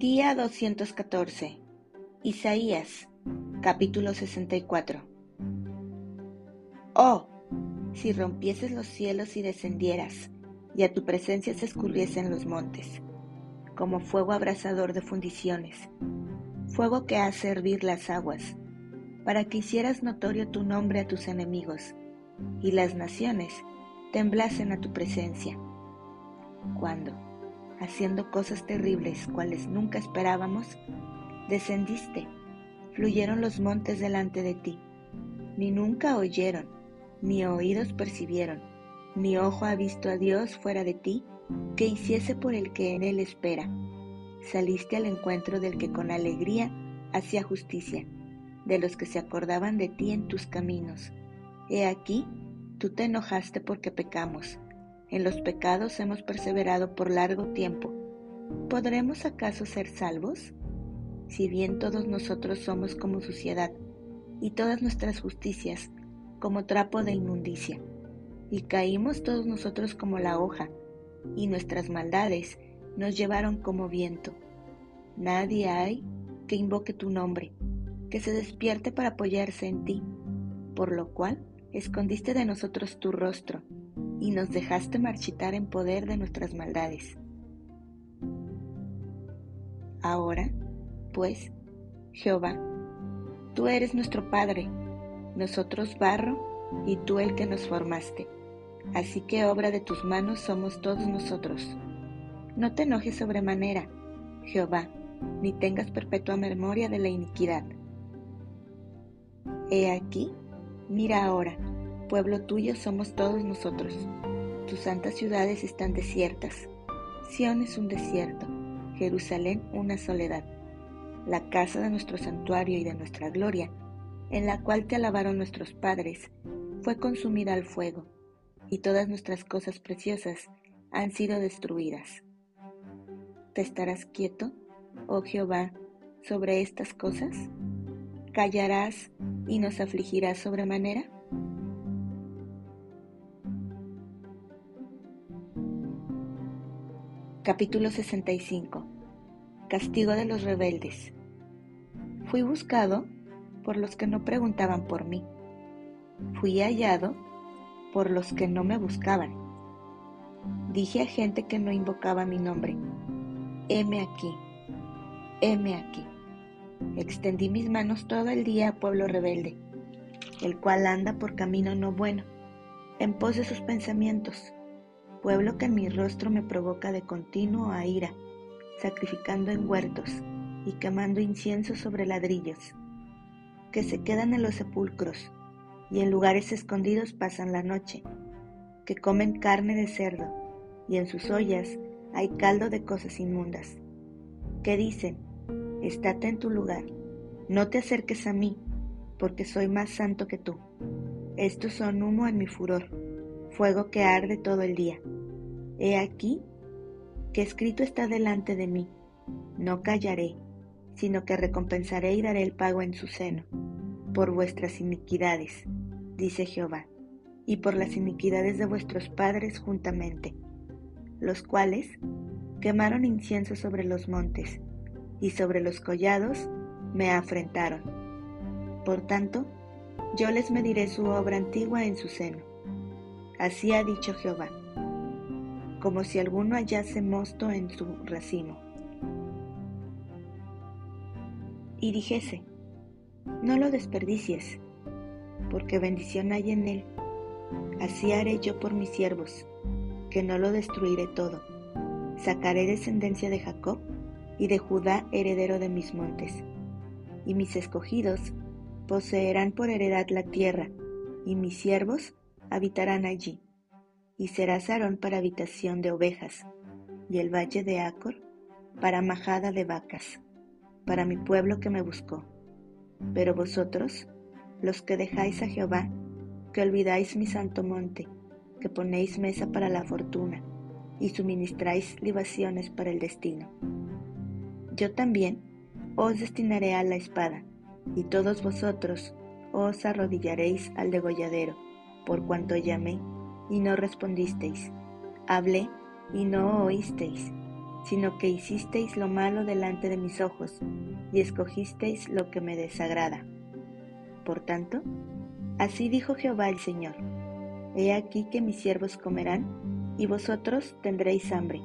Día 214. Isaías, capítulo 64. Oh, si rompieses los cielos y descendieras, y a tu presencia se escurriesen los montes, como fuego abrasador de fundiciones, fuego que hace hervir las aguas, para que hicieras notorio tu nombre a tus enemigos, y las naciones temblasen a tu presencia. Cuando, haciendo cosas terribles cuales nunca esperábamos, descendiste, fluyeron los montes delante de ti, ni nunca oyeron, ni oídos percibieron, ni ojo ha visto a Dios fuera de ti, que hiciese por el que en él espera. Saliste al encuentro del que con alegría hacía justicia, de los que se acordaban de ti en tus caminos. He aquí, tú te enojaste porque pecamos en los pecados hemos perseverado por largo tiempo. ¿Podremos acaso ser salvos? Si bien todos nosotros somos como suciedad, y todas nuestras justicias como trapo de inmundicia, y caímos todos nosotros como la hoja, y nuestras maldades nos llevaron como viento. Nadie hay que invoque tu nombre, que se despierte para apoyarse en ti, por lo cual escondiste de nosotros tu rostro y nos dejaste marchitar en poder de nuestras maldades. Ahora, pues, Jehová, tú eres nuestro Padre, nosotros barro y tú el que nos formaste. Así que obra de tus manos somos todos nosotros. No te enojes sobremanera, Jehová, ni tengas perpetua memoria de la iniquidad. He aquí, mira ahora, pueblo tuyo somos todos nosotros. Tus santas ciudades están desiertas. Sión es un desierto, Jerusalén una soledad. La casa de nuestro santuario y de nuestra gloria, en la cual te alabaron nuestros padres, fue consumida al fuego, y todas nuestras cosas preciosas han sido destruidas. ¿Te estarás quieto, oh Jehová, sobre estas cosas? ¿Callarás y nos afligirás sobremanera? Capítulo 65 Castigo de los rebeldes Fui buscado por los que no preguntaban por mí. Fui hallado por los que no me buscaban. Dije a gente que no invocaba mi nombre, heme aquí, heme aquí. Extendí mis manos todo el día a pueblo rebelde, el cual anda por camino no bueno, en pos de sus pensamientos pueblo que en mi rostro me provoca de continuo a ira, sacrificando en huertos y quemando incienso sobre ladrillos, que se quedan en los sepulcros y en lugares escondidos pasan la noche, que comen carne de cerdo y en sus ollas hay caldo de cosas inmundas, que dicen, estate en tu lugar, no te acerques a mí, porque soy más santo que tú. Estos son humo en mi furor fuego que arde todo el día. He aquí que escrito está delante de mí, no callaré, sino que recompensaré y daré el pago en su seno, por vuestras iniquidades, dice Jehová, y por las iniquidades de vuestros padres juntamente, los cuales quemaron incienso sobre los montes, y sobre los collados me afrentaron. Por tanto, yo les mediré su obra antigua en su seno Así ha dicho Jehová, como si alguno hallase mosto en su racimo. Y dijese, no lo desperdicies, porque bendición hay en él. Así haré yo por mis siervos, que no lo destruiré todo. Sacaré descendencia de Jacob y de Judá heredero de mis montes. Y mis escogidos poseerán por heredad la tierra, y mis siervos habitarán allí, y será Sarón para habitación de ovejas, y el valle de Acor para majada de vacas, para mi pueblo que me buscó. Pero vosotros, los que dejáis a Jehová, que olvidáis mi santo monte, que ponéis mesa para la fortuna, y suministráis libaciones para el destino. Yo también os destinaré a la espada, y todos vosotros os arrodillaréis al degolladero por cuanto llamé y no respondisteis, hablé y no oísteis, sino que hicisteis lo malo delante de mis ojos, y escogisteis lo que me desagrada. Por tanto, así dijo Jehová el Señor, He aquí que mis siervos comerán, y vosotros tendréis hambre.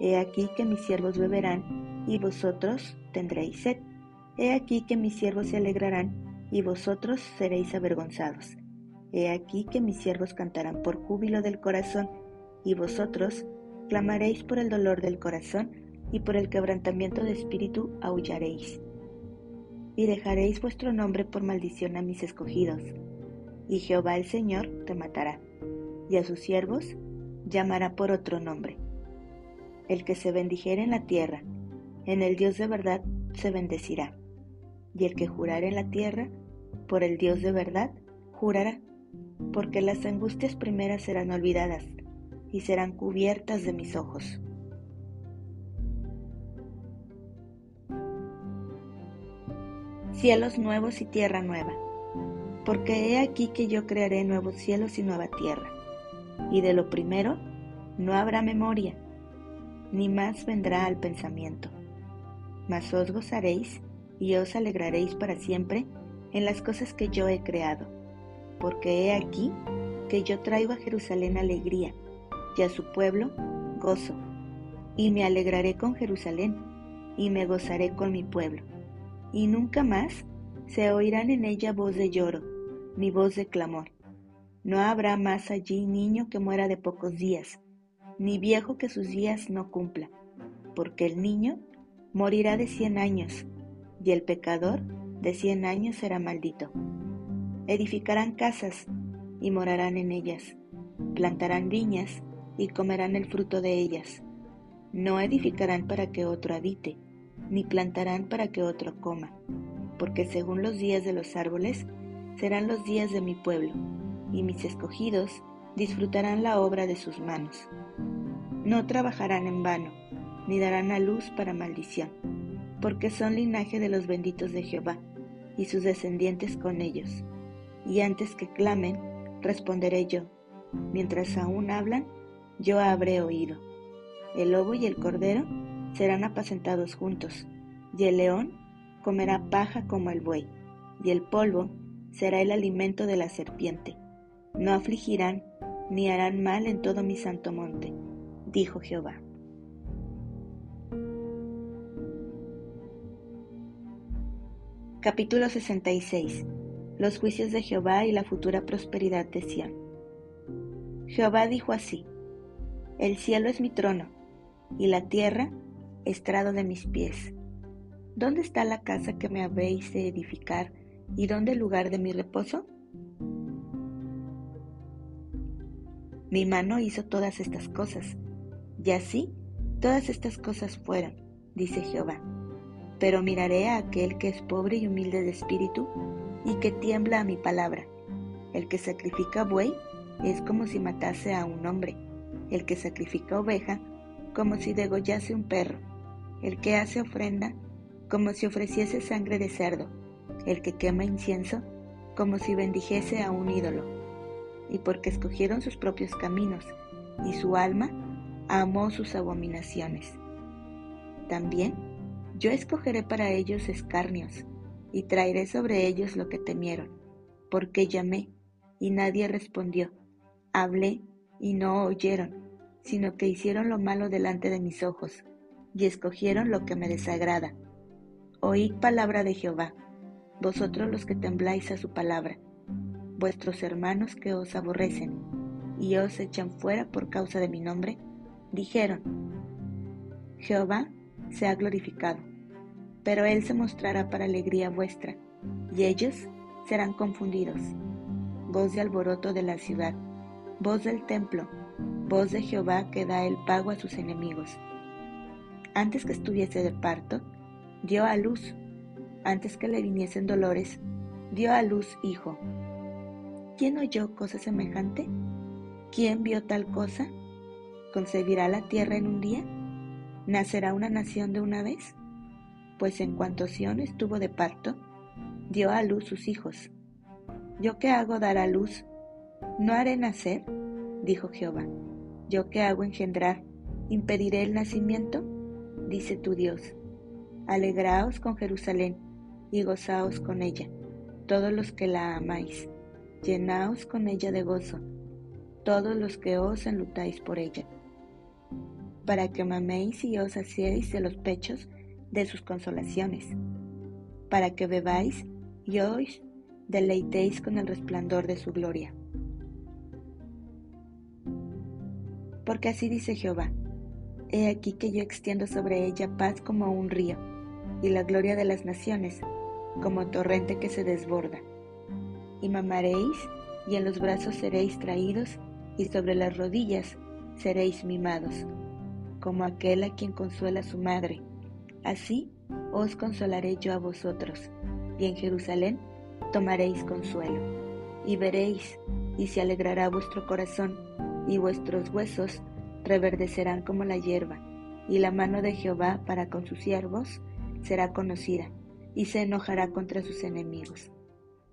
He aquí que mis siervos beberán, y vosotros tendréis sed. He aquí que mis siervos se alegrarán, y vosotros seréis avergonzados. He aquí que mis siervos cantarán por júbilo del corazón, y vosotros clamaréis por el dolor del corazón, y por el quebrantamiento de espíritu aullaréis. Y dejaréis vuestro nombre por maldición a mis escogidos. Y Jehová el Señor te matará, y a sus siervos llamará por otro nombre. El que se bendijere en la tierra, en el Dios de verdad se bendecirá y el que jurare en la tierra, por el Dios de verdad, jurará, porque las angustias primeras serán olvidadas y serán cubiertas de mis ojos. Cielos nuevos y tierra nueva, porque he aquí que yo crearé nuevos cielos y nueva tierra, y de lo primero no habrá memoria, ni más vendrá al pensamiento, mas os gozaréis y os alegraréis para siempre en las cosas que yo he creado, porque he aquí que yo traigo a Jerusalén alegría y a su pueblo gozo, y me alegraré con Jerusalén, y me gozaré con mi pueblo, y nunca más se oirán en ella voz de lloro, ni voz de clamor. No habrá más allí niño que muera de pocos días, ni viejo que sus días no cumpla, porque el niño morirá de cien años, y el pecador de cien años será maldito. Edificarán casas y morarán en ellas, plantarán viñas y comerán el fruto de ellas. No edificarán para que otro habite, ni plantarán para que otro coma, porque según los días de los árboles serán los días de mi pueblo, y mis escogidos disfrutarán la obra de sus manos. No trabajarán en vano, ni darán a luz para maldición porque son linaje de los benditos de Jehová, y sus descendientes con ellos. Y antes que clamen, responderé yo. Mientras aún hablan, yo habré oído. El lobo y el cordero serán apacentados juntos, y el león comerá paja como el buey, y el polvo será el alimento de la serpiente. No afligirán ni harán mal en todo mi santo monte, dijo Jehová. Capítulo 66. Los juicios de Jehová y la futura prosperidad de Sión. Jehová dijo así: El cielo es mi trono, y la tierra estrado de mis pies. ¿Dónde está la casa que me habéis de edificar, y dónde el lugar de mi reposo? Mi mano hizo todas estas cosas, y así todas estas cosas fueron, dice Jehová pero miraré a aquel que es pobre y humilde de espíritu y que tiembla a mi palabra. El que sacrifica buey es como si matase a un hombre, el que sacrifica oveja como si degollase un perro, el que hace ofrenda como si ofreciese sangre de cerdo, el que quema incienso como si bendijese a un ídolo, y porque escogieron sus propios caminos, y su alma amó sus abominaciones. También yo escogeré para ellos escarnios, y traeré sobre ellos lo que temieron, porque llamé, y nadie respondió, hablé, y no oyeron, sino que hicieron lo malo delante de mis ojos, y escogieron lo que me desagrada. Oíd palabra de Jehová, vosotros los que tembláis a su palabra, vuestros hermanos que os aborrecen, y os echan fuera por causa de mi nombre, dijeron, Jehová se ha glorificado pero Él se mostrará para alegría vuestra, y ellos serán confundidos. Voz de alboroto de la ciudad, voz del templo, voz de Jehová que da el pago a sus enemigos. Antes que estuviese de parto, dio a luz, antes que le viniesen dolores, dio a luz hijo. ¿Quién oyó cosa semejante? ¿Quién vio tal cosa? ¿Concebirá la tierra en un día? ¿Nacerá una nación de una vez? Pues en cuanto Sión estuvo de parto, dio a luz sus hijos. ¿Yo qué hago dar a luz? ¿No haré nacer? dijo Jehová. ¿Yo qué hago engendrar? ¿Impediré el nacimiento? dice tu Dios. Alegraos con Jerusalén y gozaos con ella, todos los que la amáis. Llenaos con ella de gozo, todos los que os enlutáis por ella, para que maméis y os saciéis de los pechos de sus consolaciones, para que bebáis y os deleitéis con el resplandor de su gloria. Porque así dice Jehová, he aquí que yo extiendo sobre ella paz como un río, y la gloria de las naciones como torrente que se desborda y mamaréis, y en los brazos seréis traídos, y sobre las rodillas seréis mimados, como aquel a quien consuela su madre. Así os consolaré yo a vosotros, y en Jerusalén tomaréis consuelo. Y veréis, y se alegrará vuestro corazón, y vuestros huesos reverdecerán como la hierba, y la mano de Jehová para con sus siervos será conocida, y se enojará contra sus enemigos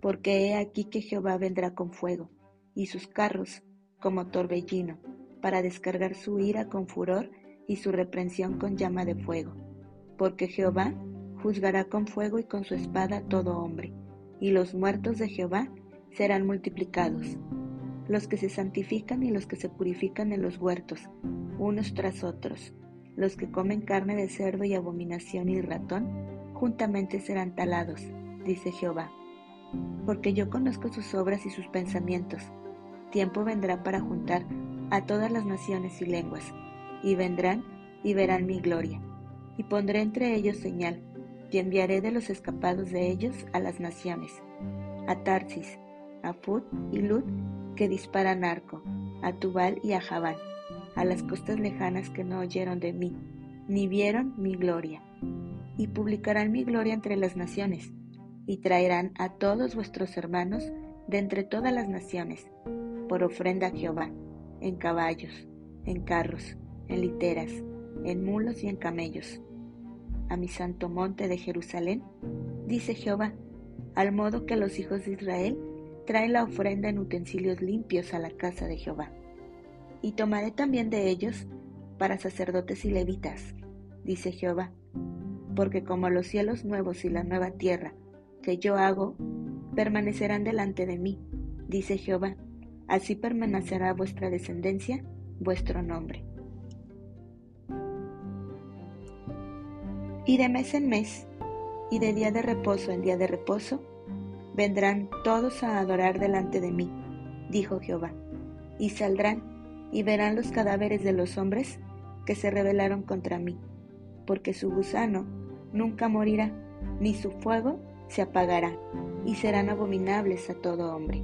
porque he aquí que Jehová vendrá con fuego, y sus carros como torbellino, para descargar su ira con furor y su reprensión con llama de fuego. Porque Jehová juzgará con fuego y con su espada todo hombre, y los muertos de Jehová serán multiplicados, los que se santifican y los que se purifican en los huertos, unos tras otros, los que comen carne de cerdo y abominación y ratón, juntamente serán talados, dice Jehová porque yo conozco sus obras y sus pensamientos. Tiempo vendrá para juntar a todas las naciones y lenguas, y vendrán y verán mi gloria. Y pondré entre ellos señal, y enviaré de los escapados de ellos a las naciones, a Tarsis, a Put y Lut, que disparan arco, a Tubal y a Jabal, a las costas lejanas que no oyeron de mí, ni vieron mi gloria. Y publicarán mi gloria entre las naciones, y traerán a todos vuestros hermanos de entre todas las naciones, por ofrenda a Jehová, en caballos, en carros, en literas, en mulos y en camellos. A mi santo monte de Jerusalén, dice Jehová, al modo que los hijos de Israel traen la ofrenda en utensilios limpios a la casa de Jehová. Y tomaré también de ellos para sacerdotes y levitas, dice Jehová, porque como los cielos nuevos y la nueva tierra que yo hago permanecerán delante de mí, dice Jehová, así permanecerá vuestra descendencia, vuestro nombre. Y de mes en mes, y de día de reposo en día de reposo, vendrán todos a adorar delante de mí, dijo Jehová, y saldrán y verán los cadáveres de los hombres que se rebelaron contra mí, porque su gusano nunca morirá, ni su fuego se apagará y serán abominables a todo hombre.